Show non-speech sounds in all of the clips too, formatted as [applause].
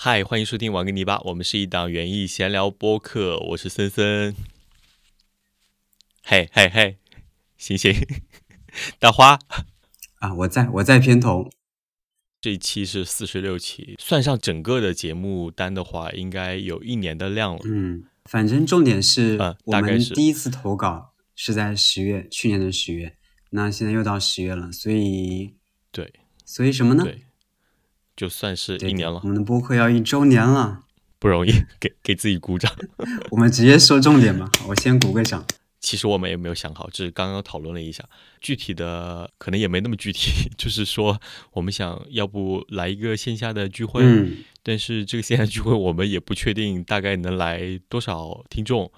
嗨，欢迎收听玩个泥巴，我们是一档园艺闲聊播客，我是森森。嘿嘿嘿，醒醒，大花啊，我在我在片头。这一期是四十六期，算上整个的节目单的话，应该有一年的量了。嗯，反正重点是，嗯，我们第一次投稿是在十月，去年的十月，那现在又到十月了，所以对，所以什么呢？对。就算是一年了，我们的播客要一周年了，不容易，[laughs] 给给自己鼓掌。[laughs] 我们直接说重点吧，[laughs] 我先鼓个掌。其实我们也没有想好，只是刚刚讨论了一下，具体的可能也没那么具体。就是说，我们想要不来一个线下的聚会，嗯，但是这个线下聚会我们也不确定大概能来多少听众，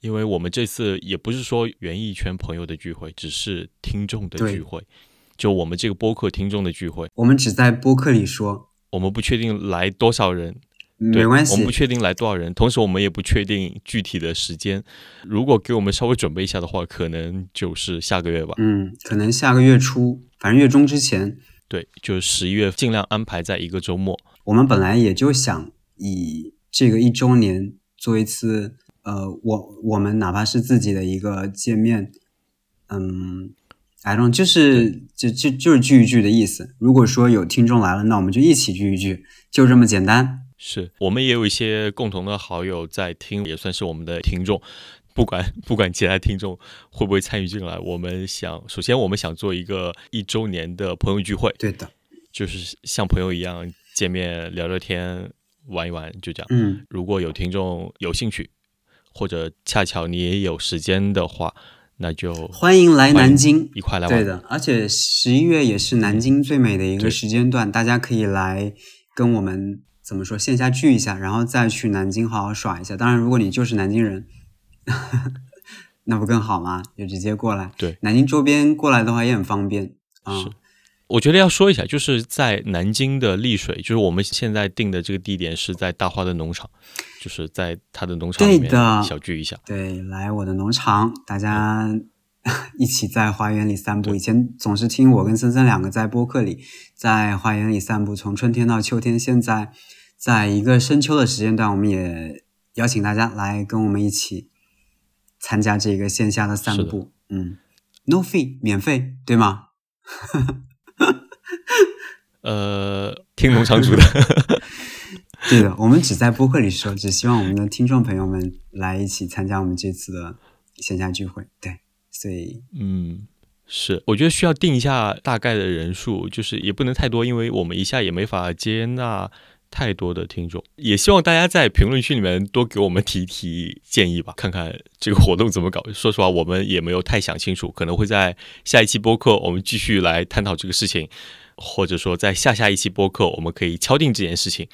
因为我们这次也不是说园艺圈朋友的聚会，只是听众的聚会。就我们这个播客听众的聚会，我们只在播客里说，我们不确定来多少人，没关系，我们不确定来多少人，同时我们也不确定具体的时间。如果给我们稍微准备一下的话，可能就是下个月吧。嗯，可能下个月初，反正月中之前。对，就是十一月尽量安排在一个周末。我们本来也就想以这个一周年做一次，呃，我我们哪怕是自己的一个见面，嗯。I don't 就是就就就是聚一聚的意思。如果说有听众来了，那我们就一起聚一聚，就这么简单。是我们也有一些共同的好友在听，也算是我们的听众。不管不管其他听众会不会参与进来，我们想首先我们想做一个一周年的朋友聚会。对的，就是像朋友一样见面聊聊天，玩一玩，就这样。嗯，如果有听众有兴趣，或者恰巧你也有时间的话。那就欢迎来南京，一块来玩。对的，而且十一月也是南京最美的一个时间段，大家可以来跟我们怎么说线下聚一下，然后再去南京好好耍一下。当然，如果你就是南京人，[laughs] 那不更好吗？就直接过来。对，南京周边过来的话也很方便啊。我觉得要说一下，就是在南京的丽水，就是我们现在定的这个地点是在大花的农场，就是在他的农场里面小聚一下。对，来我的农场，大家 [laughs] 一起在花园里散步。以前总是听我跟森森两个在播客里在花园里散步，从春天到秋天。现在在一个深秋的时间段，我们也邀请大家来跟我们一起参加这个线下的散步。嗯，no fee，免费，对吗？[laughs] [laughs] 呃，听农场主的，[laughs] 对的，我们只在播客里说，只希望我们的听众朋友们来一起参加我们这次的线下聚会。对，所以，嗯，是，我觉得需要定一下大概的人数，就是也不能太多，因为我们一下也没法接纳太多的听众。也希望大家在评论区里面多给我们提提建议吧，[laughs] 看看这个活动怎么搞。[laughs] 说实话，我们也没有太想清楚，可能会在下一期播客我们继续来探讨这个事情。或者说，在下下一期播客，我们可以敲定这件事情，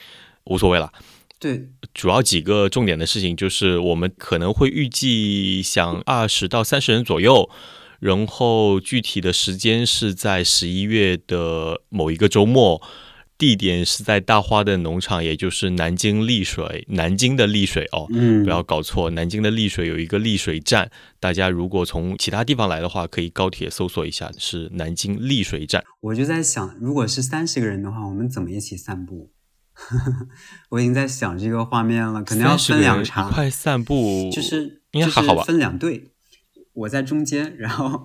无所谓了。对，主要几个重点的事情就是，我们可能会预计想二十到三十人左右，然后具体的时间是在十一月的某一个周末。地点是在大花的农场，也就是南京丽水，南京的丽水哦，嗯，不要搞错，南京的丽水有一个丽水站，大家如果从其他地方来的话，可以高铁搜索一下，是南京丽水站。我就在想，如果是三十个人的话，我们怎么一起散步？[laughs] 我已经在想这个画面了，可能要分两场，一块散步，就是应该还好吧？分两队，我在中间，然后。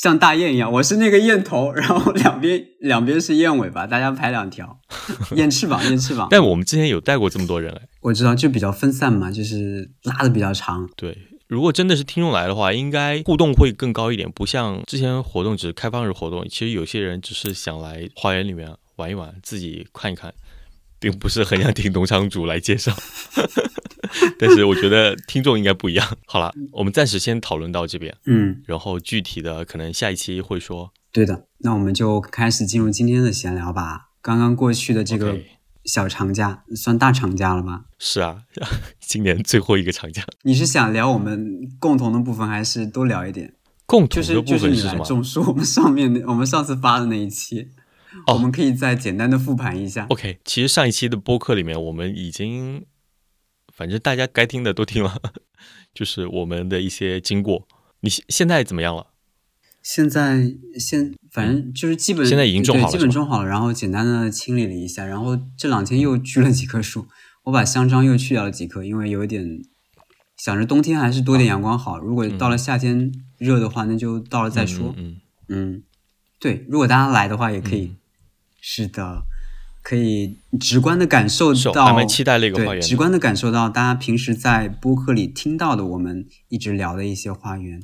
像大雁一样，我是那个雁头，然后两边两边是雁尾巴，大家排两条，[laughs] 雁翅膀，雁翅膀。[laughs] 但我们之前有带过这么多人哎，我知道，就比较分散嘛，就是拉的比较长。对，如果真的是听众来的话，应该互动会更高一点，不像之前活动只是开放日活动，其实有些人只是想来花园里面玩一玩，自己看一看。并不是很想听农场主来介绍，[laughs] 但是我觉得听众应该不一样。好了，我们暂时先讨论到这边，嗯，然后具体的可能下一期会说。对的，那我们就开始进入今天的闲聊吧。刚刚过去的这个小长假算大长假了吗？是啊，[laughs] 今年最后一个长假。你是想聊我们共同的部分，还是多聊一点？共同的部分是什么？我们上面的，我们上次发的那一期。我们可以再简单的复盘一下。OK，其实上一期的播客里面，我们已经，反正大家该听的都听了，[laughs] 就是我们的一些经过。你现现在怎么样了？现在现反正就是基本现在已经种好了对，基本种好了，然后简单的清理了一下，然后这两天又锯了几棵树，我把香樟又去掉了几棵，因为有点想着冬天还是多点阳光好，如果到了夏天热的话，那就到了再说。嗯，嗯，对，如果大家来的话也可以，嗯是的，可以直观的感受到，还蛮期待那个花，园直观的感受到大家平时在播客里听到的我们一直聊的一些花园。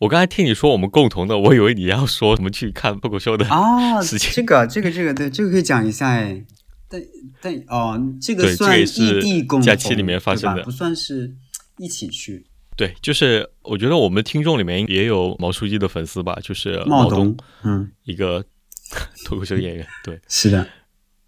我刚才听你说我们共同的，我以为你要说我们去看脱口秀的哦，[laughs] 事情。这个这个这个对，这个可以讲一下哎。但但哦，这个算异地共假期里面发生的不算是一起去。对，就是我觉得我们听众里面也有毛书记的粉丝吧，就是茂东东，嗯，一个 [laughs] 脱口秀演员。对，是的，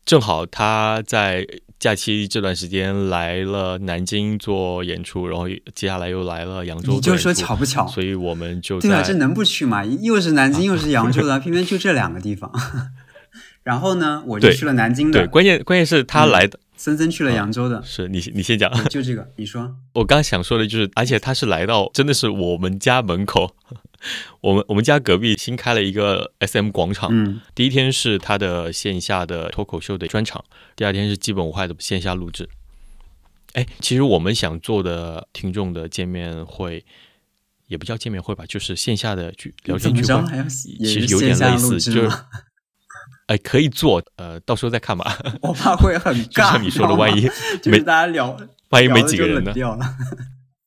正好他在假期这段时间来了南京做演出，然后接下来又来了扬州你就说巧不巧？所以我们就对啊，这能不去吗？又是南京，又是扬州的，[laughs] 偏偏就这两个地方。[laughs] 然后呢，我就去了南京的对，的，关键关键是他嗯来的、森森去了扬州的，是你你先讲，就这个，你说。我刚想说的就是，而且他是来到真的是我们家门口，[laughs] 我们我们家隔壁新开了一个 SM 广场，嗯第一天是他的线下的脱口秀的专场，第二天是基本无害的线下录制。哎，其实我们想做的听众的见面会，也不叫见面会吧，就是线下的聚聊天聚会，其实有点类似，就是？[laughs] 哎可以做，呃，到时候再看吧。我怕会很 [laughs] 就尬。像你说的，万一就是没大家聊，万一没几个人呢？掉了。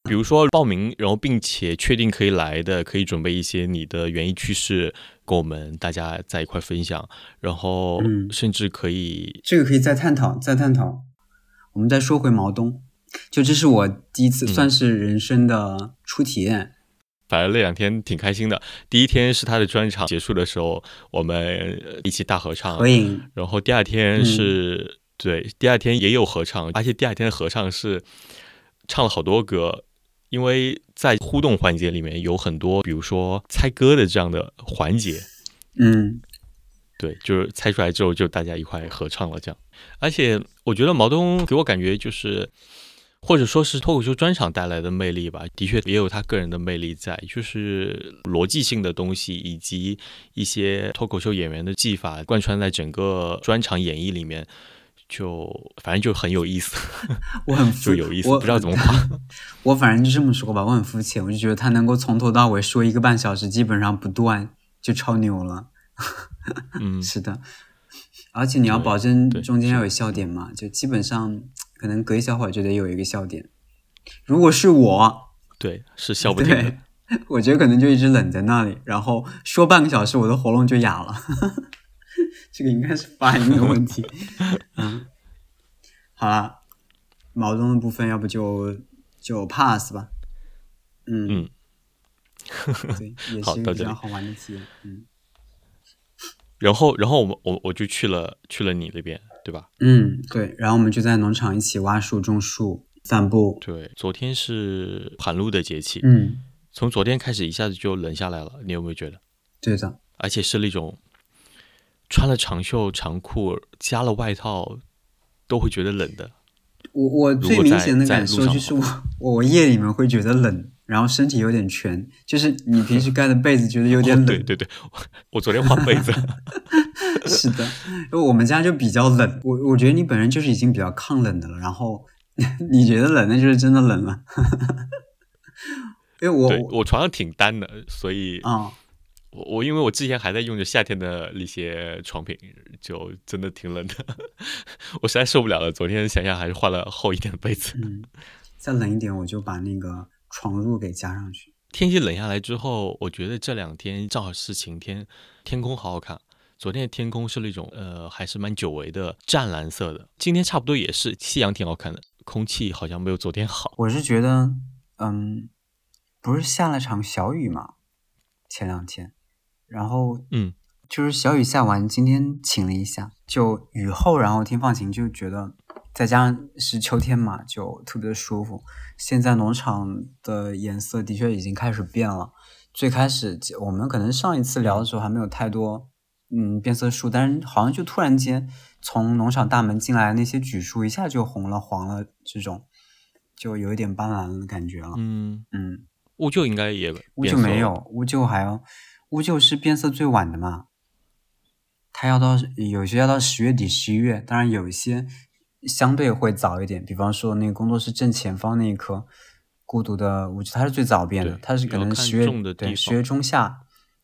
比如说报名，然后并且确定可以来的，可以准备一些你的园艺趣事，跟我们大家在一块分享，然后嗯甚至可以这个可以再探讨，再探讨。我们再说回毛东，就这是我第一次嗯算是人生的初体验。反正那两天挺开心的。第一天是他的专场结束的时候，我们呃一起大合唱合，影，然后第二天嗯是、对，第二天也有合唱，而且第二天的合唱是唱了好多歌。因为在互动环节里面有很多，比如说猜歌的这样的环节，嗯，对，就是猜出来之后就大家一块合唱了这样。而且我觉得毛东给我感觉就是，或者说是脱口秀专场带来的魅力吧，的确也有他个人的魅力在，就是逻辑性的东西以及一些脱口秀演员的技法贯穿在整个专场演绎里面。就反正就很有意思，[laughs] 我很 [laughs] 就有意思，我不知道怎么夸。[laughs] 我反正就这么说吧，我很肤浅，我就觉得他能够从头到尾说一个半小时，基本上不断，就超牛了。嗯，是的，而且你要保证中间要有笑点嘛，就基本上可能隔一小会儿就得有一个笑点。如果是我，对，是笑不停的对。，我觉得可能就一直冷在那里，然后说半个小时，我的喉咙就哑了。[laughs] 这个应该是发音的问题。[laughs] 嗯，好了，毛东的部分要不就就 pass 吧。嗯嗯，对，[laughs] 也是一个比较好玩的体验。嗯然后，然后我们我我就去了去了你那边，对吧？嗯，对，然后我们就在农场一起挖树、种树、散步。对，昨天是寒露的节气，嗯，从昨天开始一下子就冷下来了，你有没有觉得？对的。而且是那种穿了长袖长裤加了外套都会觉得冷的。我我最明显的感受就是我我夜里面会觉得冷，然后身体有点蜷，就是你平时盖的被子觉得有点哦冷。对对对，我我昨天换被子 [laughs] [laughs] 是的，因为我们家就比较冷，我我觉得你本人就是已经比较抗冷的了，然后 [laughs] 你觉得冷，那就是真的冷了。因为我我床上挺单的，所以啊、我我因为我之前还在用着夏天的那些床品，就真的挺冷的，[laughs] 我实在受不了了。昨天想想还是换了厚一点的被子。嗯，[laughs] 再冷一点我就把那个床褥给加上去。天气冷下来之后，我觉得这两天正好是晴天，天空好好看。昨天的天空是那种呃，还是蛮久违的湛蓝色的。今天差不多也是，夕阳挺好看的，空气好像没有昨天好。我是觉得，嗯，不是下了场小雨嘛，前两天，然后嗯，就是小雨下完，今天晴了一下，就雨后，然后天放晴，就觉得再加上是秋天嘛，就特别的舒服。现在农场的颜色的确已经开始变了，最开始我们可能上一次聊的时候还没有太多嗯变色树，但是好像就突然间从农场大门进来那些榉树一下就红了、黄了，这种就有一点斑斓的感觉了。嗯，嗯，乌桕应该也乌桕没有，乌桕还要乌桕是变色最晚的嘛，它要到有些要到十月底十一月，当然有一些相对会早一点，比方说那个工作室正前方那一棵孤独的乌桕，它是最早变的，它是可能十月对十月中下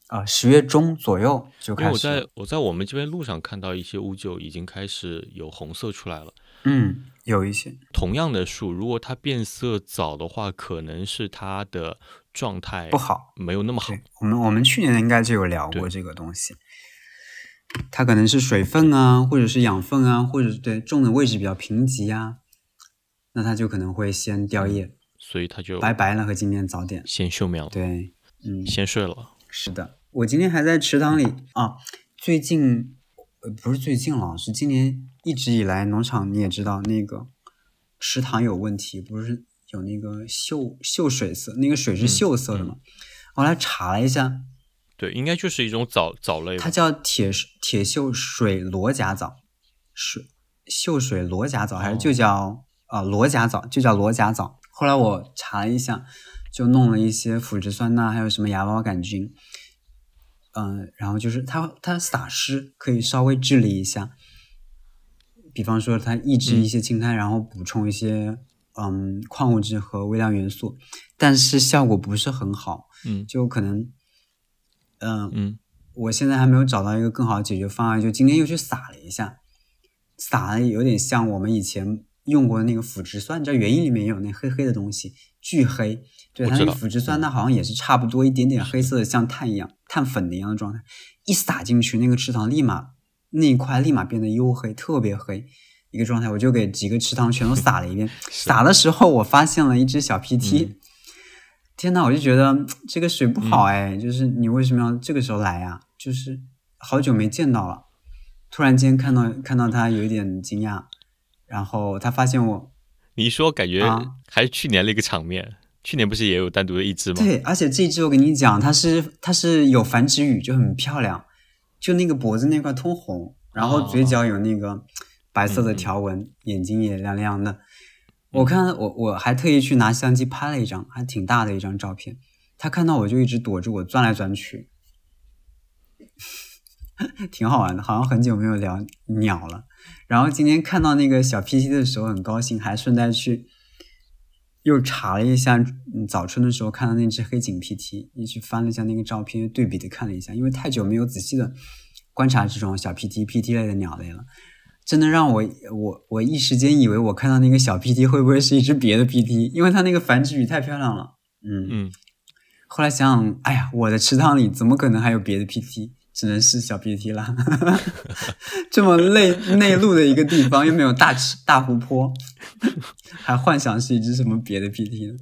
啊十月中左右就开始。我在我在我们这边路上看到一些乌桕已经开始有红色出来了。嗯，有一些同样的树，如果它变色早的话，可能是它的状态不好，没有那么好。我们我们去年应该就有聊过这个东西，它可能是水分啊，或者是养分啊，或者对种的位置比较贫瘠啊，那它就可能会先掉叶，所以它就拜拜了和今年早点先休眠了。对，嗯，先睡了。是的，我今天还在池塘里啊，最近呃不是最近了，是今年。一直以来，农场你也知道，那个池塘有问题，不是有那个锈锈水色，那个水是锈色的嘛。后来查了一下，对，应该就是一种藻藻类，它叫铁铁锈水螺甲藻，水锈水螺甲藻，还是就叫啊螺甲藻，就叫螺甲藻。后来我查了一下，就弄了一些腐殖酸钠，还有什么芽孢杆菌，嗯，然后就是它它撒施可以稍微治理一下。比方说，它抑制一些青苔，然后补充一些嗯矿物质和微量元素，但是效果不是很好。嗯，就可能，嗯嗯，我现在还没有找到一个更好的解决方案。就今天又去撒了一下，撒了有点像我们以前用过的那个腐殖酸，你知道原因里面也有那黑黑的东西，巨黑。对，它那腐殖酸，那好像也是差不多一点点黑色的，像碳一样、碳粉的一样的状态。一撒进去，那个池塘立马。那一块立马变得黝黑，特别黑一个状态，我就给几个池塘全都撒了一遍。[laughs] 撒的时候，我发现了一只小 PT。天呐，我就觉得这个水不好哎，就是你为什么要这个时候来呀？就是好久没见到了，突然间看到看到它有一点惊讶，然后他发现我，你一说感觉还是去年那个场面，去年不是也有单独的一只吗？对，而且这只我跟你讲，它是它是有繁殖羽，就很漂亮。就那个脖子那块通红，然后嘴角有那个白色的条纹，眼睛也亮亮的。我看我我还特意去拿相机拍了一张，还挺大的一张照片。他看到我就一直躲着我，钻来钻去，[laughs] 挺好玩的。好像很久没有聊鸟了。然后今天看到那个小 PT 的时候很高兴，还顺带去又查了一下早春的时候看到那只黑颈 PT，又去翻了一下那个照片，对比的看了一下，因为太久没有仔细的。观察这种小 PT、PT 类的鸟类了，真的让我我我一时间以为我看到那个小 PT 会不会是一只别的 PT，因为它那个繁殖羽太漂亮了。嗯嗯。后来想想，哎呀，我的池塘里怎么可能还有别的 PT？只能是小 PT 了。[laughs] 这么内内陆的一个地方，又没有大池大湖泊，[laughs] 还幻想是一只什么别的 PT 呢？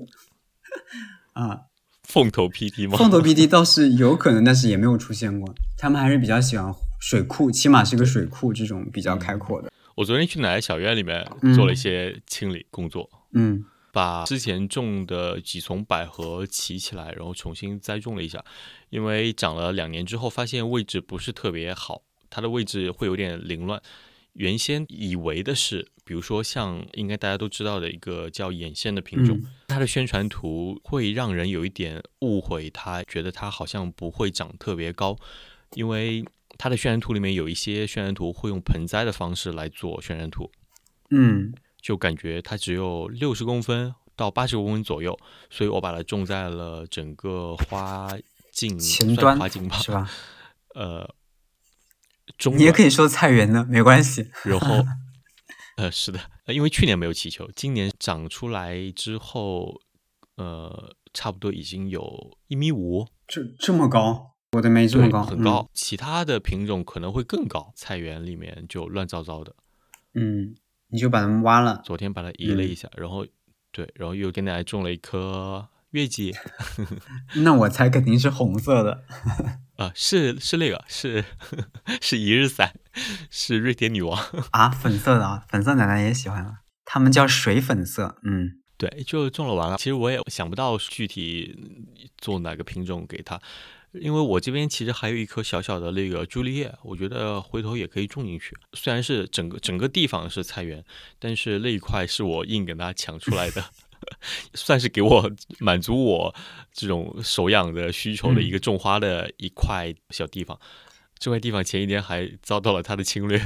[laughs] 啊。凤头 PT 吗？凤头 PT 倒是有可能，但是也没有出现过。他们还是比较喜欢水库，起码是个水库这种比较开阔的。我昨天去奶奶小院里面做了一些清理工作，嗯，把之前种的几丛百合起起来，然后重新栽种了一下。因为长了两年之后，发现位置不是特别好，它的位置会有点凌乱。原先以为的是，比如说像应该大家都知道的一个叫眼线的品种，它的宣传图会让人有一点误会，它觉得它好像不会长特别高，因为它的渲染图里面有一些渲染图会用盆栽的方式来做渲染图，嗯，就感觉它只有六十公分到八十公分左右，所以我把它种在了整个花茎前端，花茎吧，是吧？呃。你也可以说菜园呢，没关系。然后，[laughs] 呃，是的，因为去年没有起球，今年长出来之后，呃，差不多已经有一米五，这这么高，我的没这么高，很高。其他的品种可能会更高，菜园里面就乱糟糟的。嗯，你就把它们挖了。昨天把它移了一下，然后对，然后又给奶奶种了一棵月季。[laughs] 那我猜肯定是红色的。[laughs] 啊，是是那个，是 [laughs] 是一日伞，是瑞典女王啊，粉色的啊，粉色奶奶也喜欢了，他们叫水粉色，嗯，对，就种了完了。其实我也想不到具体做哪个品种给它，因为我这边其实还有一颗小小的那个朱丽叶，我觉得回头也可以种进去。虽然是整个整个地方是菜园，但是那一块是我硬给它抢出来的。[laughs] 算是给我满足我这种手养的需求的一个种花的一块小地方。这块地方前一天还遭到了它的侵略，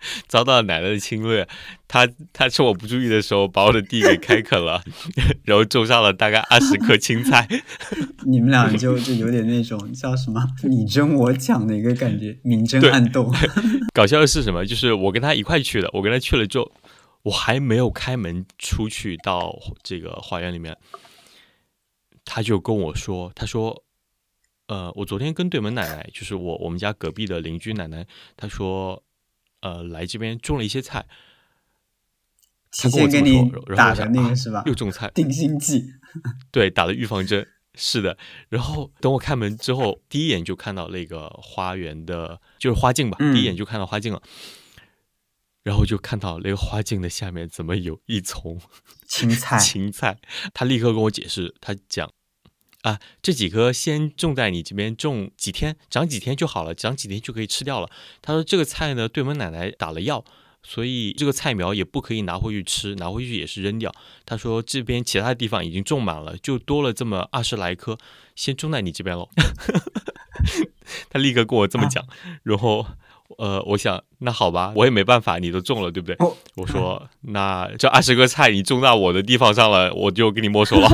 [laughs] 遭到了奶奶的侵略。他他趁我不注意的时候，把我的地给开垦了，[laughs] 然后种上了大概二十棵青菜。[laughs] 你们俩就就有点那种叫什么你争我抢的一个感觉，明争暗斗。搞笑的是什么？就是我跟他一块去的，我跟他去了之后，我还没有开门出去到这个花园里面，他就跟我说：“他说。”呃，我昨天跟对门奶奶，就是我我们家隔壁的邻居奶奶，她说，呃，来这边种了一些菜，提前给你打的那个是吧？又种菜，定心剂，[laughs] 对，打了预防针，是的。然后等我开门之后，第一眼就看到那个花园的，就是花镜吧，第一眼就看到花镜了，然后就看到那个花镜的下面怎么有一丛青菜？[laughs] 青菜，他立刻跟我解释，他讲。啊，这几棵先种在你这边种几天，长几天就好了，长几天就可以吃掉了。他说这个菜呢，对我们奶奶打了药，所以这个菜苗也不可以拿回去吃，拿回去也是扔掉。他说这边其他地方已经种满了，就多了这么二十来棵，先种在你这边喽。[laughs] 他立刻跟我这么讲，然后呃，我想那好吧，我也没办法，你都种了，对不对？我说那这二十棵菜你种到我的地方上了，我就给你没收了。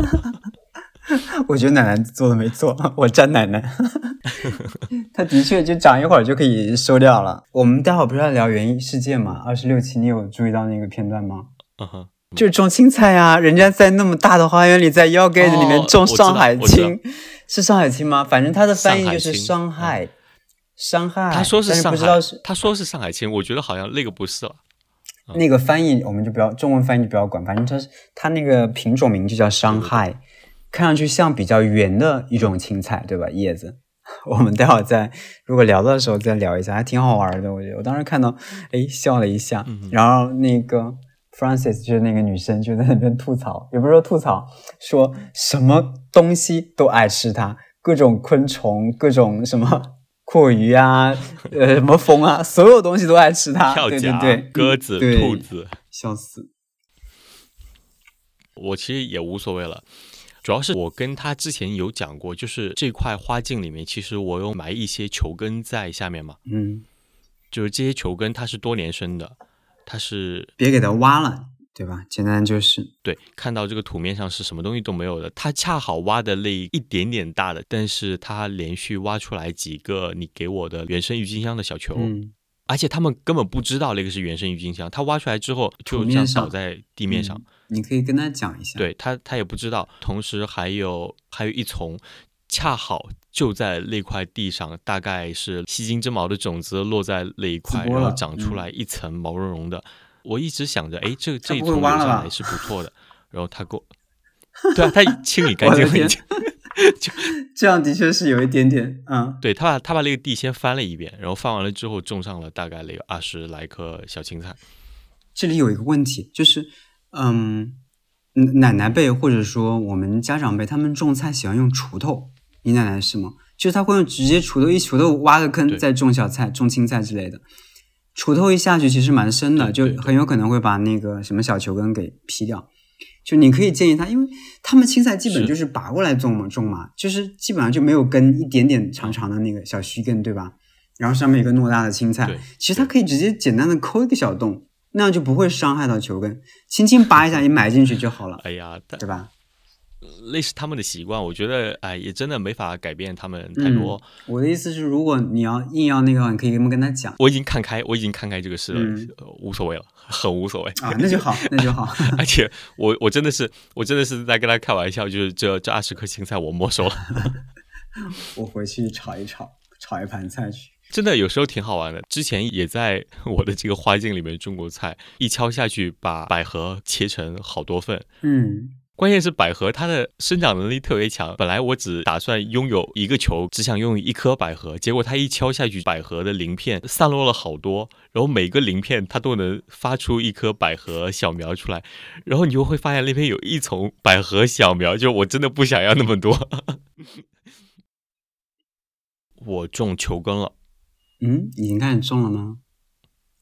我觉得奶奶做的没错，[laughs] 我站奶奶。[laughs] 他的确就长一会儿就可以收掉了。我们待会儿不是要聊园艺世界吗？二十六期你有注意到那个片段吗？嗯哼，就是种青菜啊，人家在那么大的花园里，在腰盖子里面种上海青，是上海青吗？反正它的翻译就是伤害，伤害。他说是上海，他说是上海青，我觉得好像那个不是了。那个翻译我们就不要中文翻译就不要管，反正它是它那个品种名就叫伤害。看上去像比较圆的一种青菜，对吧？叶子，[laughs] 我们待会儿再如果聊的时候再聊一下，还挺好玩的。我觉得我当时看到，哎，笑了一下。然后那个 f r a n c i s 就是那个女生，就在那边吐槽，也不是说吐槽，说什么东西都爱吃它，各种昆虫，各种什么 [laughs] 阔鱼啊，呃，什么蜂啊，所有东西都爱吃它。对对对，鸽子、兔子，笑死。我其实也无所谓了。主要是我跟他之前有讲过，就是这块花镜里面，其实我有埋一些球根在下面嘛。嗯，就是这些球根它是多年生的，它是别给它挖了，对吧？简单就是对，看到这个土面上是什么东西都没有的，它恰好挖的那一点点大的，但是它连续挖出来几个你给我的原生郁金香的小球。而且他们根本不知道那个是原生郁金香，它挖出来之后就这样倒在地面上。你可以跟他讲一下。对他，他也不知道。同时还有还有一丛，恰好就在那块地上，大概是吸金针毛的种子落在那一块，然后长出来一层毛茸茸的。我一直想着，哎，这这一丛留下来是不错的。然后他给我，对啊，他清理干净了。[laughs] 就这样，的确是有一点点，嗯，对他把他把那个地先翻了一遍，然后翻完了之后种上了大概那个二十来棵小青菜。这里有一个问题，就是，嗯，奶奶辈或者说我们家长辈，他们种菜喜欢用锄头，你奶奶是吗？就是他会用直接锄头一锄头挖个坑，再种小菜、种青菜之类的。锄头一下去其实蛮深的，就很有可能会把那个什么小球根给劈掉。就你可以建议他，因为他们青菜基本就是拔过来种嘛，种嘛，就是基本上就没有根，一点点长长的那个小须根，对吧？然后上面一个偌大的青菜，其实他可以直接简单的抠一个小洞，那样就不会伤害到球根，轻轻拔一下，你埋进去就好了。哎呀，对吧？类似他们的习惯，我觉得哎，也真的没法改变他们太多。我的意思是，如果你要硬要那个，你可以跟他们跟他讲。我已经看开，我已经看开这个事了，无所谓了，很无所谓啊。那就好，[laughs] 那就好。[laughs] 而且我我真的是我真的是在跟他开玩笑，就是这这二十颗青菜我没收了。[laughs] 我回去炒一炒，炒一盘菜去。真的有时候挺好玩的。之前也在我的这个花镜里面种过菜，一敲下去把百合切成好多份。嗯。关键是百合它的生长能力特别强，本来我只打算拥有一个球，只想拥有一颗百合，结果它一敲下去，百合的鳞片散落了好多，然后每个鳞片它都能发出一颗百合小苗出来，然后你就会发现那边有一丛百合小苗，就我真的不想要那么多。[laughs] 我种球根了，嗯，已经开始种了吗？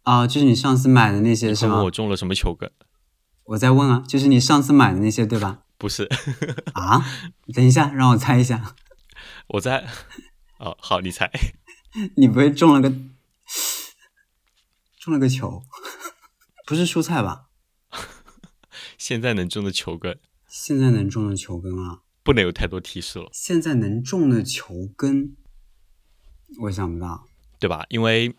啊，就是你上次买的那些是吗？我种了什么球根？我在问啊，就是你上次买的那些对吧？不是 [laughs] 啊，等一下，让我猜一下，我在哦，好，你猜，你不会中了个中了个球？不是蔬菜吧？现在能种的球根，现在能种的球根啊，不能有太多提示了，现在能种的球根，我想不到。对吧？因为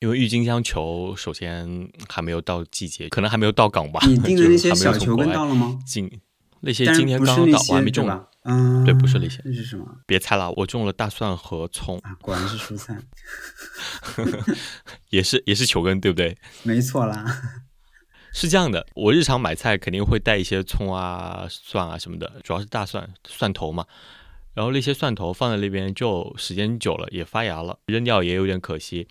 因为郁金香球首先还没有到季节，可能还没有到港吧。你订的 [laughs] 那些小球根到了吗？进那些今天刚刚到，我还没种呢。嗯，对不是那些那是什么 [laughs] 别猜了，我种了大蒜和葱，啊？果然是蔬菜，[laughs] 也是也是球根，对不对？没错啦。是这样的，我日常买菜肯定会带一些葱啊、蒜啊什么的，主要是大蒜、蒜头嘛。然后那些蒜头放在那边，就时间久了也发芽了，扔掉也有点可惜。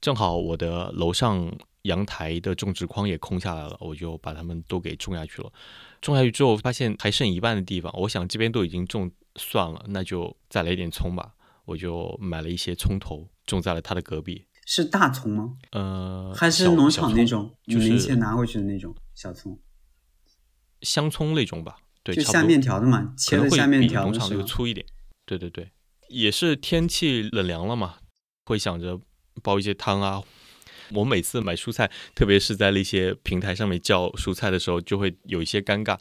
正好我的楼上阳台的种植筐也空下来了，我就把它们都给种下去了。种下去之后，发现还剩一半的地方，我想这边都已经种蒜了，那就再来一点葱吧。我就买了一些葱头，种在了它的隔壁。是大葱吗？呃，还是农场那种就是钱拿回去的那种小葱？香葱那种吧，对，就下面条的嘛，切的下面比农场条的是吗？那个粗一点。对对对，也是天气冷凉了嘛，会想着煲一些汤啊。我每次买蔬菜，特别是在那些平台上面叫蔬菜的时候，就会有一些尴尬。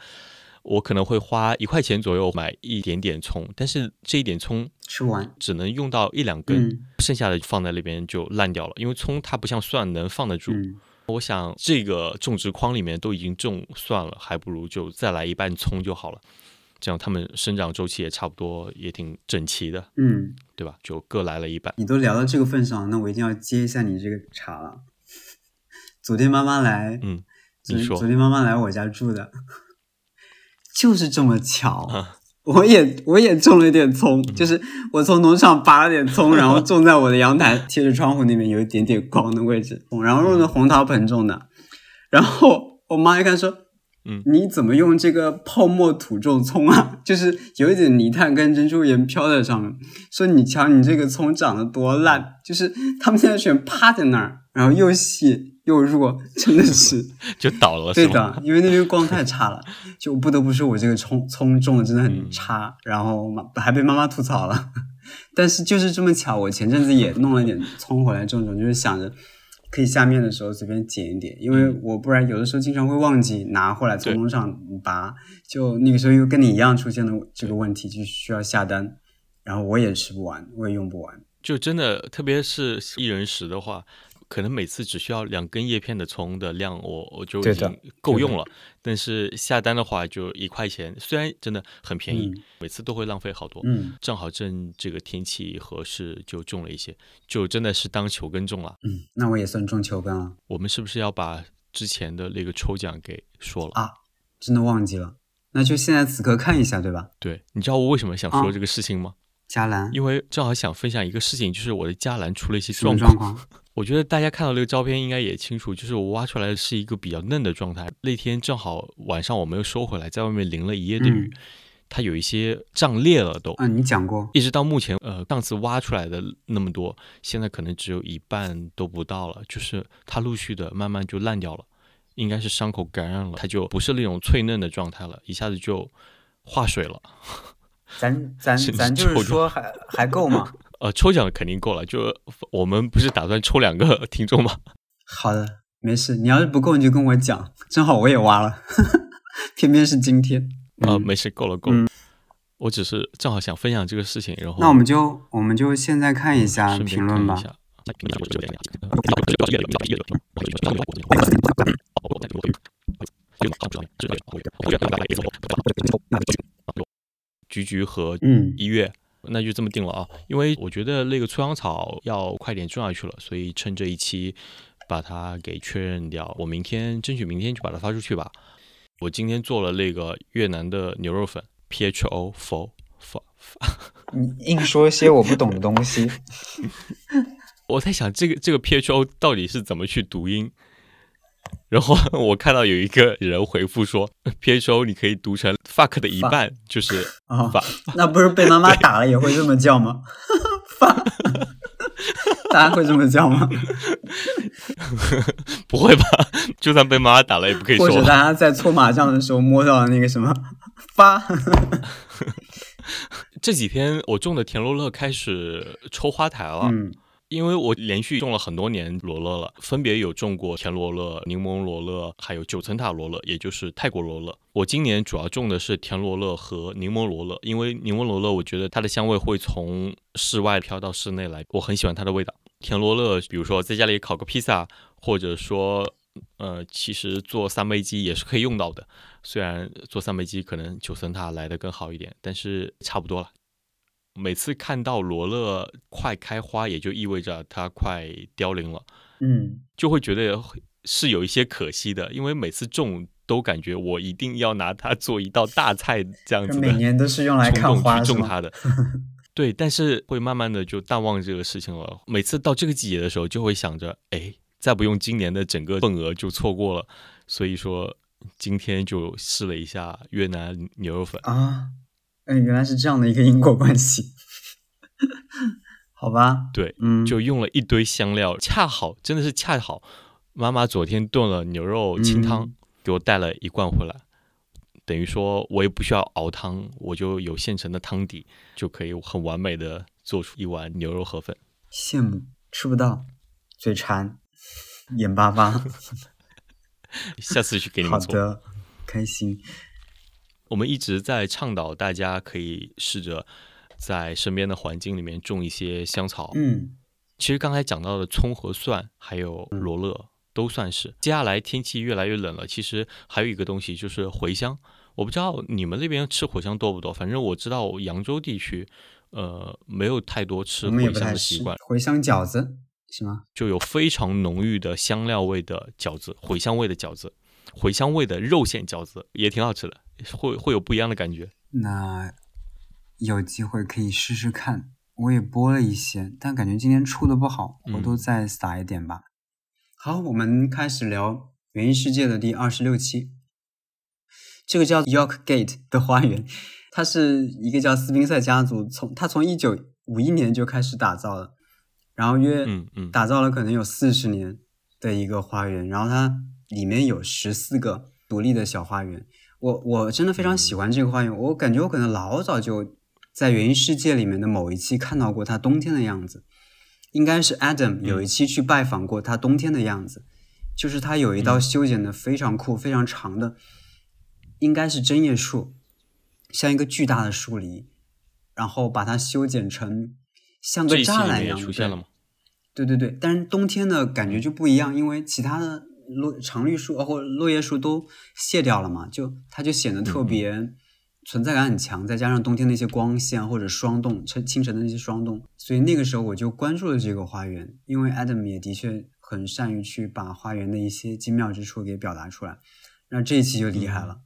我可能会花一块钱左右买一点点葱，但是这一点葱吃不完。只能用到一两根，嗯剩下的放在那边就烂掉了。因为葱它不像蒜能放得住。嗯，我想这个种植筐里面都已经种蒜了，还不如就再来一半葱就好了，这样它们生长周期也差不多，也挺整齐的，嗯，对吧？就各来了一半。你都聊到这个份上，那我一定要接一下你这个茬了。昨天妈妈来，嗯，昨你说昨天妈妈来我家住的，[laughs] 就是这么巧，啊我也我也种了一点葱，嗯就是我从农场拔了点葱，[laughs] 然后种在我的阳台贴着窗户那边有一点点光的位置，然后用的红陶盆种的。然后我妈一看说：“嗯你怎么用这个泡沫土种葱啊？[laughs] 就是有一点泥炭跟珍珠岩飘在上面。说你瞧你这个葱长得多烂，就是他们现在全趴在那儿，然后又细又弱，真的是。[laughs] ”就倒了，对是？的，因为那边光太差了，就不得不说我这个葱葱种的真的嗯很差，然后妈还被妈妈吐槽了。[laughs] 但是就是这么巧，我前阵子也弄了点葱回来种种，就是想着可以下面的时候随便捡一点，因为嗯我不然有的时候经常会忘记拿回来从对农场拔，就那个时候又跟你一样出现了这个问题，就需要下单，然后我也吃不完，我也用不完。就真的，特别是一人食的话，可能每次只需要两根叶片的葱的量，我我就已经够用了。但是下单的话就一块钱，虽然真的很便宜，嗯每次都会浪费好多。嗯正好趁这个天气合适，就种了一些，就真的是当球根种了。嗯，那我也算种球根了我们是不是要把之前的那个抽奖给说了？啊，真的忘记了。那就现在此刻看一下，对吧？对，你知道我为什么想说啊这个事情吗？加兰因为正好想分享一个事情，就是我的加兰出了一些状况。状况？我觉得大家看到这个照片应该也清楚，就是我挖出来的是一个比较嫩的状态。那天正好晚上我没有收回来，在外面淋了一夜的雨，嗯它有一些胀裂了都。啊，你讲过，一直到目前，呃，上次挖出来的那么多，现在可能只有一半都不到了，就是它陆续的慢慢就烂掉了，应该是伤口感染了，它就不是那种脆嫩的状态了，一下子就化水了。咱咱 [laughs] 咱就是说还还够吗？呃，抽奖肯定够了，就我们不是打算抽两个 [laughs] 听众吗？好的，没事。你要是不够，你就跟我讲，正好我也挖了，[laughs] 偏偏是今天。啊、嗯没事，够了，够了。嗯我只是正好想分享这个事情，然后那我们就我们就现在看一下评论吧。菊菊和嗯一月，那就这么定了啊。因为我觉得那个粗粮草要快点种下去了，所以趁这一期把它给确认掉。我明天争取明天就把它发出去吧。我今天做了那个越南的牛肉粉，PHO 否否，[laughs] 你硬说一些我不懂的东西。[laughs] 我在想这个这个 PHO 到底是怎么去读音。然后我看到有一个人回复说，PHO 你可以读成 fuck 的一半，就是 [laughs] 啊、法。那不是被妈妈打了也会这么叫吗？发，[laughs] 大家会这么叫吗？[laughs] 不会吧？就算被妈妈打了也不可以说。或者大家在搓麻将的时候摸到了那个什么发。这几天我种的田螺乐开始抽花台了。嗯。因为我连续种了很多年罗勒了，分别有种过田罗勒、柠檬罗勒，还有九层塔罗勒，也就是泰国罗勒。我今年主要种的是田罗勒和柠檬罗勒，因为柠檬罗勒我觉得它的香味会从室外飘到室内来，我很喜欢它的味道。田罗勒，比如说在家里烤个披萨，或者说，呃，其实做三杯鸡也是可以用到的。虽然做三杯鸡可能九层塔来的更好一点，但是差不多了。每次看到罗勒快开花，也就意味着它快凋零了，嗯，就会觉得是有一些可惜的，因为每次种都感觉我一定要拿它做一道大菜这样子，每年都是用来看花种它的，[laughs] 对，但是会慢慢的就淡忘这个事情了。每次到这个季节的时候，就会想着，哎，再不用今年的整个份额就错过了，所以说今天就试了一下越南牛肉粉啊。嗯，原来是这样的一个因果关系，好吧？对，嗯，就用了一堆香料，恰好真的是恰好，妈妈昨天炖了牛肉清汤，给我带了一罐回来，等于说我也不需要熬汤，我就有现成的汤底，就可以很完美的做出一碗牛肉河粉。羡慕，吃不到，嘴馋，眼巴巴。[laughs] 下次去给你们做。好的，开心。我们一直在倡导大家可以试着在身边的环境里面种一些香草。嗯，其实刚才讲到的葱和蒜，还有罗勒都算是。接下来天气越来越冷了，其实还有一个东西就是茴香。我不知道你们那边吃茴香多不多，反正我知道扬州地区，呃，没有太多吃茴香的习惯。茴香饺子是吗？就有非常浓郁的香料味的饺子，茴香味的饺子，茴香味的肉馅饺子也挺好吃的。会会有不一样的感觉。那有机会可以试试看。我也播了一些，但感觉今天出的不好，回头再撒一点吧。好，我们开始聊《园艺世界》的第二十六期。这个叫 York Gate 的花园，它是一个叫斯宾塞家族从它从一九五一年就开始打造了，然后约打造了可能有四十年的一个花园，然后它里面有十四个独立的小花园。我我真的非常喜欢这个花园，我感觉我可能老早就在《原因世界》里面的某一期看到过它冬天的样子，应该是 Adam 有一期去拜访过它冬天的样子，就是它有一道修剪的非常酷、非常长的，应该是针叶树，像一个巨大的树篱，然后把它修剪成像个栅栏一样的。对对对，但是冬天的感觉就不一样，因为其他的。落常绿树啊，或落叶树都卸掉了嘛，就它就显得特别存在感很强，再加上冬天那些光线或者霜冻，清清晨的那些霜冻，所以那个时候我就关注了这个花园，因为 Adam 也的确很善于去把花园的一些精妙之处给表达出来。那这一期就厉害了。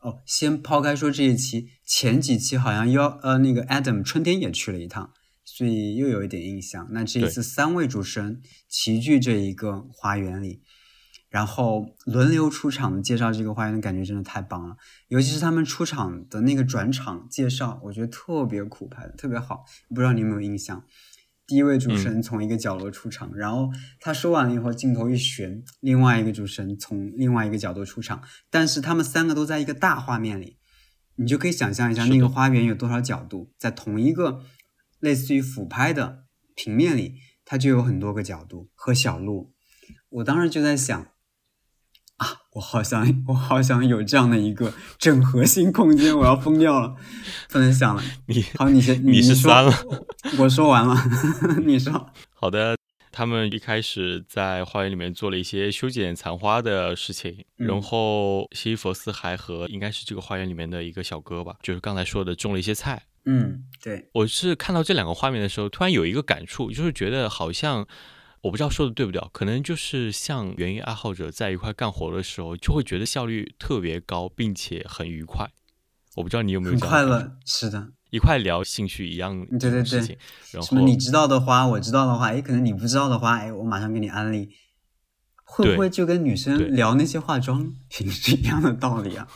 哦，先抛开说这一期，前几期好像要呃那个 Adam 春天也去了一趟。所以又有一点印象。那这一次三位主持人齐聚这一个花园里，然后轮流出场介绍这个花园的感觉真的太棒了。尤其是他们出场的那个转场介绍，我觉得特别酷，拍的特别好。不知道你有没有印象？第一位主持人从一个角落出场，然后他说完了以后，镜头一旋，另外一个主持人从另外一个角度出场，但是他们三个都在一个大画面里，你就可以想象一下那个花园有多少角度，在同一个。类似于俯拍的平面里，它就有很多个角度和小路。我当时就在想，啊，我好想，我好想有这样的一个整合性空间，我要疯掉了，不能想了。你好，你先，你是三了，我说完了，[laughs] 你说。好的，他们一开始在花园里面做了一些修剪残花的事情，然后西弗斯还和应该是这个花园里面的一个小哥吧，就是刚才说的种了一些菜。嗯，对，我是看到这两个画面的时候，突然有一个感触，就是觉得好像我不知道说的对不对，可能就是像园艺爱好者在一块干活的时候，就会觉得效率特别高，并且很愉快。我不知道你有没有很快乐，是的，一块聊兴趣一样，对对对。什么你知道的花，我知道的花，哎，可能你不知道的花，哎，我马上给你安利。会不会就跟女生聊那些化妆品是一样的道理啊？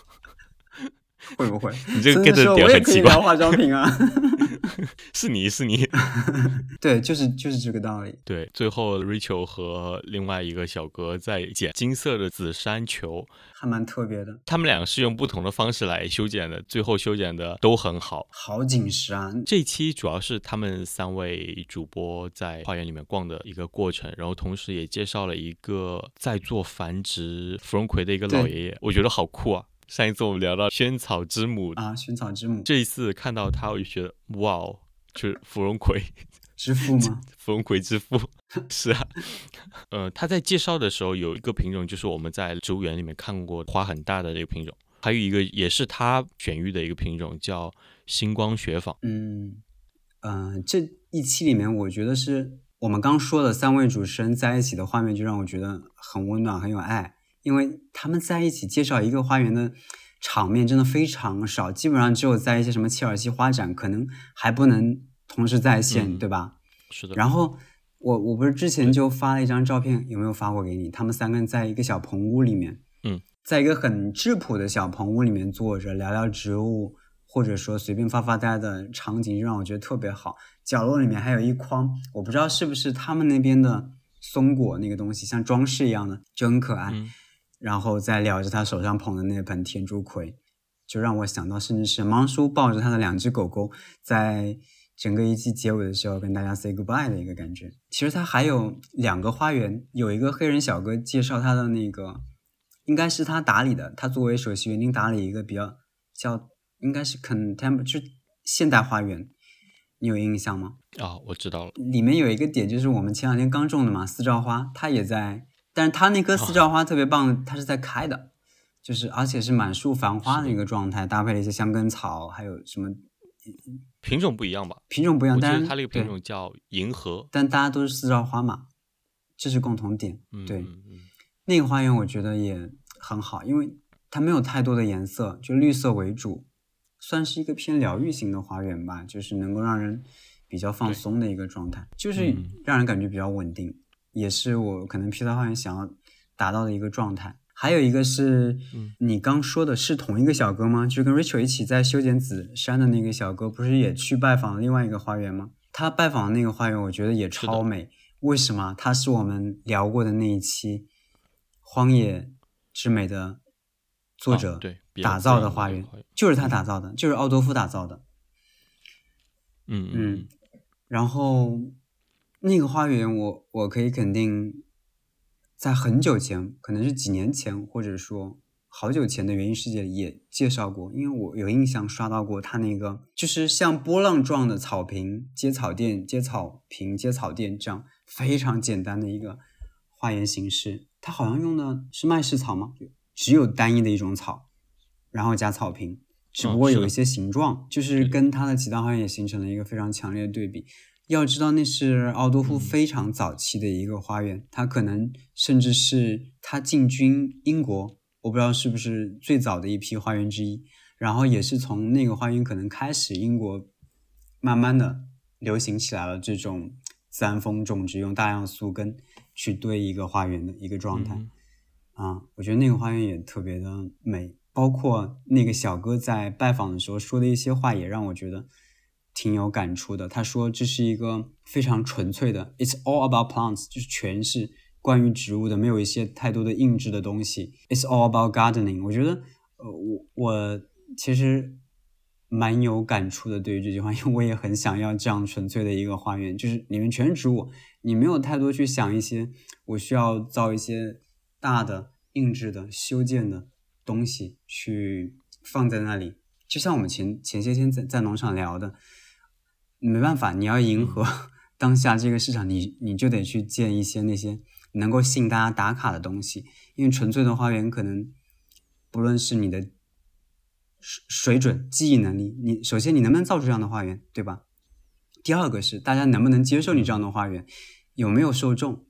[laughs] 会不会？[laughs] 你这个真 get 的点很奇怪，化妆品啊。是 [laughs] 你是你。对，就是就是这个道理。对，最后 Rachel 和另外一个小哥在捡金色的紫杉球，还蛮特别的，他们两个是用不同的方式来修剪的，最后修剪的都很好。好紧实啊！这期主要是他们三位主播在花园里面逛的一个过程，然后同时也介绍了一个在做繁殖芙蓉葵的一个老爷爷，我觉得好酷啊！上一次我们聊到萱草之母，啊，萱草之母这一次看到他，我就觉得哇哦，就是芙蓉葵，[laughs] 之父吗？[laughs] 芙蓉葵之父。是啊，[laughs] 呃，他在介绍的时候有一个品种，就是我们在植物园里面看过花很大的这个品种，还有一个也是他选育的一个品种，叫星光雪纺。嗯嗯、呃这一期里面，我觉得是我们刚说的三位主持人在一起的画面，就让我觉得很温暖，很有爱，因为他们在一起介绍一个花园的场面真的非常少，基本上只有在一些什么切尔西花展，可能还不能同时在线，嗯对吧？是的，然后我我不是之前就发了一张照片，有没有发过给你？他们三个人在一个小棚屋里面，嗯，在一个很质朴的小棚屋里面坐着聊聊植物，或者说随便发发呆的场景，就让我觉得特别好。角落里面还有一筐，我不知道是不是他们那边的松果那个东西，像装饰一样的，就很可爱。嗯然后再聊着他手上捧的那盆天竺葵，就让我想到，甚至是芒叔抱着他的两只狗狗，在整个一季结尾的时候跟大家 say goodbye 的一个感觉。其实他还有两个花园，有一个黑人小哥介绍他的那个，应该是他打理的，他作为首席园丁打理一个比较叫应该是 contemporary 现代花园，你有印象吗？啊，我知道了。里面有一个点，就是我们前两天刚种的嘛，四照花，它也在，但是它那棵四照花特别棒，它是在开的，就是而且是满树繁花的一个状态，搭配了一些香根草，还有什么品种不一样吧？品种不一样，但是它那个品种叫银河。但大家都是四照花嘛，这是共同点。对，嗯嗯嗯那个花园我觉得也很好，因为它没有太多的颜色，就绿色为主，算是一个偏疗愈型的花园吧，就是能够让人比较放松的一个状态，就是嗯让人感觉比较稳定，也是我可能披萨花园想要达到的一个状态。还有一个是嗯你刚说的是同一个小哥吗？就是跟 Rachel 一起在修剪紫杉的那个小哥，不是也去拜访了另外一个花园吗？他拜访的那个花园，我觉得也超美。为什么？他是我们聊过的那一期《荒野之美》的作者、打造的花园就是他打造的，就是奥多夫打造的。嗯嗯嗯，然后那个花园我，我可以肯定，在很久前，可能是几年前，或者说好久前的原因世界也介绍过，因为我有印象刷到过它那个，就是像波浪状的草坪、接草垫、接草坪、接草垫这样非常简单的一个花园形式。它好像用的是麦氏草吗？只有单一的一种草，然后加草坪。只不过有一些形状，就是跟它的其他花园也形成了一个非常强烈的对比。要知道，那是奥多夫嗯非常早期的一个花园，他可能甚至是他进军英国，我不知道是不是最早的一批花园之一。然后也是从那个花园可能开始，英国慢慢的流行起来了这种自然风种植，用大量树根去堆一个花园的一个状态。嗯啊，我觉得那个花园也特别的美，包括那个小哥在拜访的时候说的一些话，也让我觉得挺有感触的。他说这是一个非常纯粹的，It's all about plants，就是全是关于植物的，没有一些太多的硬质的东西。It's all about gardening。我觉得，呃，我我其实蛮有感触的，对于这句话，因为我也很想要这样纯粹的一个花园，就是里面全是植物，你没有太多去想一些我需要造一些大的硬质的修建的东西去放在那里。就像我们前前些天在在农场聊的，没办法，你要迎合 [laughs] 当下这个市场，你你就得去建一些那些能够吸引大家打卡的东西。因为纯粹的花园，可能不论是你的水水准、记忆能力，你首先你能不能造出这样的花园，对吧？第二个是大家能不能接受你这样的花园，有没有受众？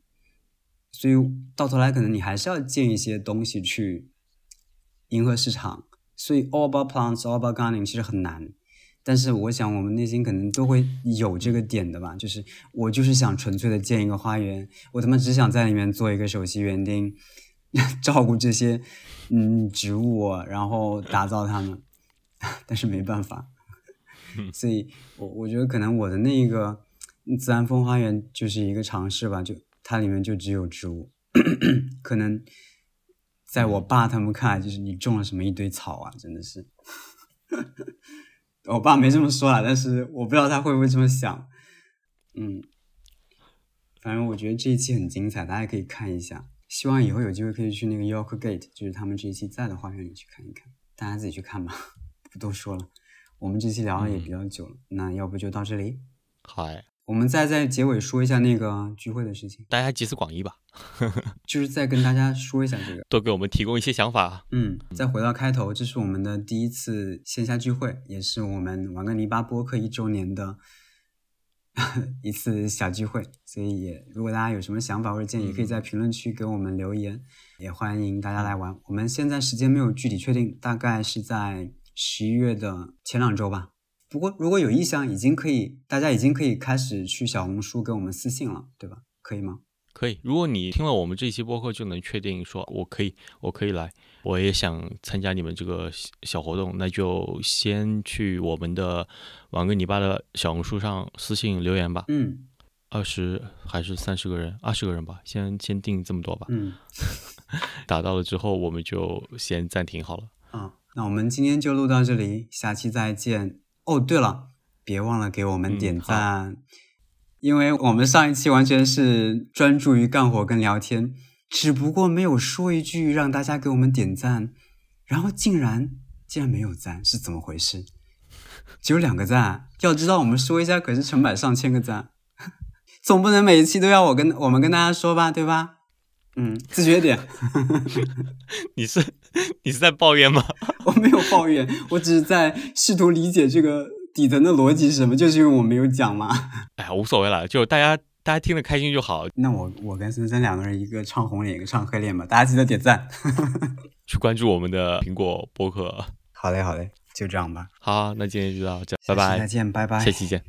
所以到头来，可能你还是要建一些东西去迎合市场。所以 all about plants, all about gardening 其实很难。但是我想，我们内心可能都会有这个点的吧，就是我就是想纯粹的建一个花园，我他妈只想在里面做一个首席园丁，[laughs] 照顾这些嗯植物，然后打造它们。[laughs] 但是没办法，所以我我觉得可能我的那个自然风花园就是一个尝试吧，就它里面就只有植物，[clears throat] 可能在我爸他们看来，就是你种了什么一堆草啊，真的是。我爸没这么说啊，但是我不知道他会不会这么想。嗯，反正我觉得这一期很精彩，大家可以看一下。希望以后有机会可以去那个 York Gate，就是他们这一期在的花园里去看一看。大家自己去看吧，[laughs] 不多说了。我们这期聊的也比较久了，那要不就到这里。好，我们再在结尾说一下那个聚会的事情。大家集思广益吧，[laughs] 就是再跟大家说一下这个，多给我们提供一些想法。嗯，再回到开头，这是我们的第一次线下聚会，也是我们玩个泥巴播客一周年的。[laughs] 一次小聚会，所以也如果大家有什么想法或者建议，可以在评论区给我们留言，也欢迎大家来玩。我们现在时间没有具体确定，大概是在十一月的前两周吧。不过如果有意向，已经可以，大家已经可以开始去小红书给我们私信了，对吧？可以吗？可以。如果你听了我们这期播客就能确定说我可以，我可以来。我也想参加你们这个小活动，那就先去我们的玩个泥巴的小红书上私信留言吧。嗯，二十还是三十个人？二十个人吧，先先定这么多吧。嗯，[laughs] 达到了之后，我们就先暂停好了。啊，那我们今天就录到这里，下期再见。哦，对了，别忘了给我们点赞，因为我们上一期完全是专注于干活跟聊天。只不过没有说一句让大家给我们点赞，然后竟然竟然没有赞，是怎么回事？只有两个赞，要知道我们说一下可是成百上千个赞，[laughs] 总不能每一期都要我跟我们跟大家说吧，对吧？嗯，自觉点。[laughs] 你是你是在抱怨吗？[laughs] 我没有抱怨，我只是在试图理解这个底层的逻辑是什么，就是因为我没有讲嘛。[laughs] 哎呀，无所谓了，就大家。大家听得开心就好。那我我跟森森两个人，一个唱红脸，一个唱黑脸吧。大家记得点赞，去关注我们的苹果播客。好嘞，好嘞，就这样吧。好，那今天就到这，拜拜。再见，拜拜。下期见。